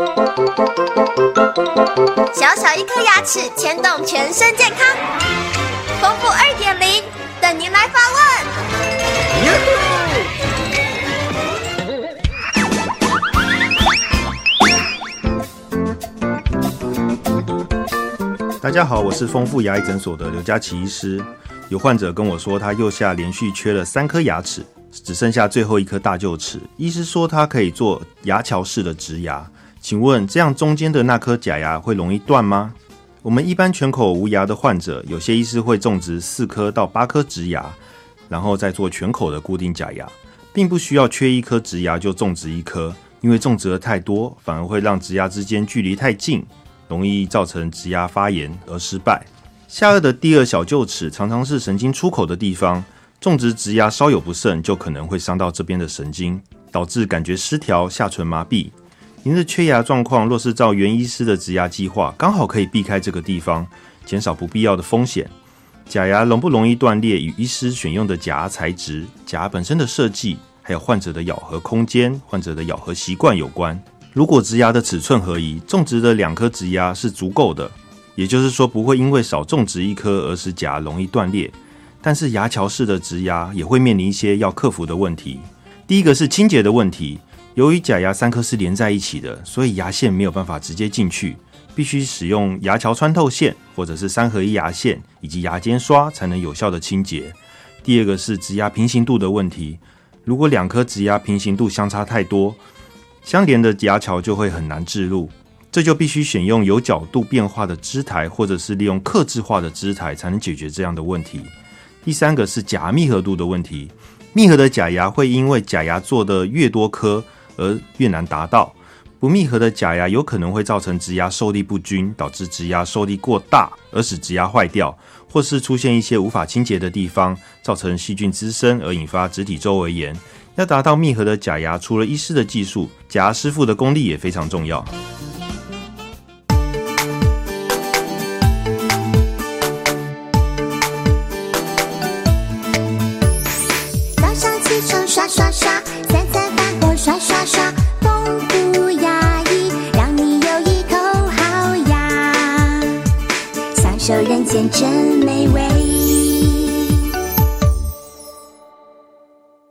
小小一颗牙齿牵动全身健康，丰富二点零等您来发问。大家好，我是丰富牙医诊所的刘佳琪医师。有患者跟我说，他右下连续缺了三颗牙齿，只剩下最后一颗大臼齿。医师说他可以做牙桥式的植牙。请问这样中间的那颗假牙会容易断吗？我们一般全口无牙的患者，有些医师会种植四颗到八颗植牙，然后再做全口的固定假牙，并不需要缺一颗植牙就种植一颗，因为种植的太多，反而会让植牙之间距离太近，容易造成植牙发炎而失败。下颚的第二小臼齿常常是神经出口的地方，种植植牙稍有不慎，就可能会伤到这边的神经，导致感觉失调、下唇麻痹。您的缺牙状况，若是照原医师的植牙计划，刚好可以避开这个地方，减少不必要的风险。假牙容不容易断裂，与医师选用的假牙材质、假牙本身的设计，还有患者的咬合空间、患者的咬合习惯有关。如果植牙的尺寸合宜，种植的两颗植牙是足够的，也就是说不会因为少种植一颗而使假牙容易断裂。但是牙桥式的植牙也会面临一些要克服的问题。第一个是清洁的问题。由于假牙三颗是连在一起的，所以牙线没有办法直接进去，必须使用牙桥穿透线或者是三合一牙线以及牙尖刷才能有效的清洁。第二个是植牙平行度的问题，如果两颗植牙平行度相差太多，相连的牙桥就会很难置入，这就必须选用有角度变化的支台，或者是利用刻制化的支台才能解决这样的问题。第三个是假密合度的问题，密合的假牙会因为假牙做的越多颗。而越难达到不密合的假牙，有可能会造成植牙受力不均，导致植牙受力过大，而使植牙坏掉，或是出现一些无法清洁的地方，造成细菌滋生而引发植体周围炎。要达到密合的假牙，除了医师的技术，假牙师傅的功力也非常重要。早上起床刷刷刷。刷有人间真美味。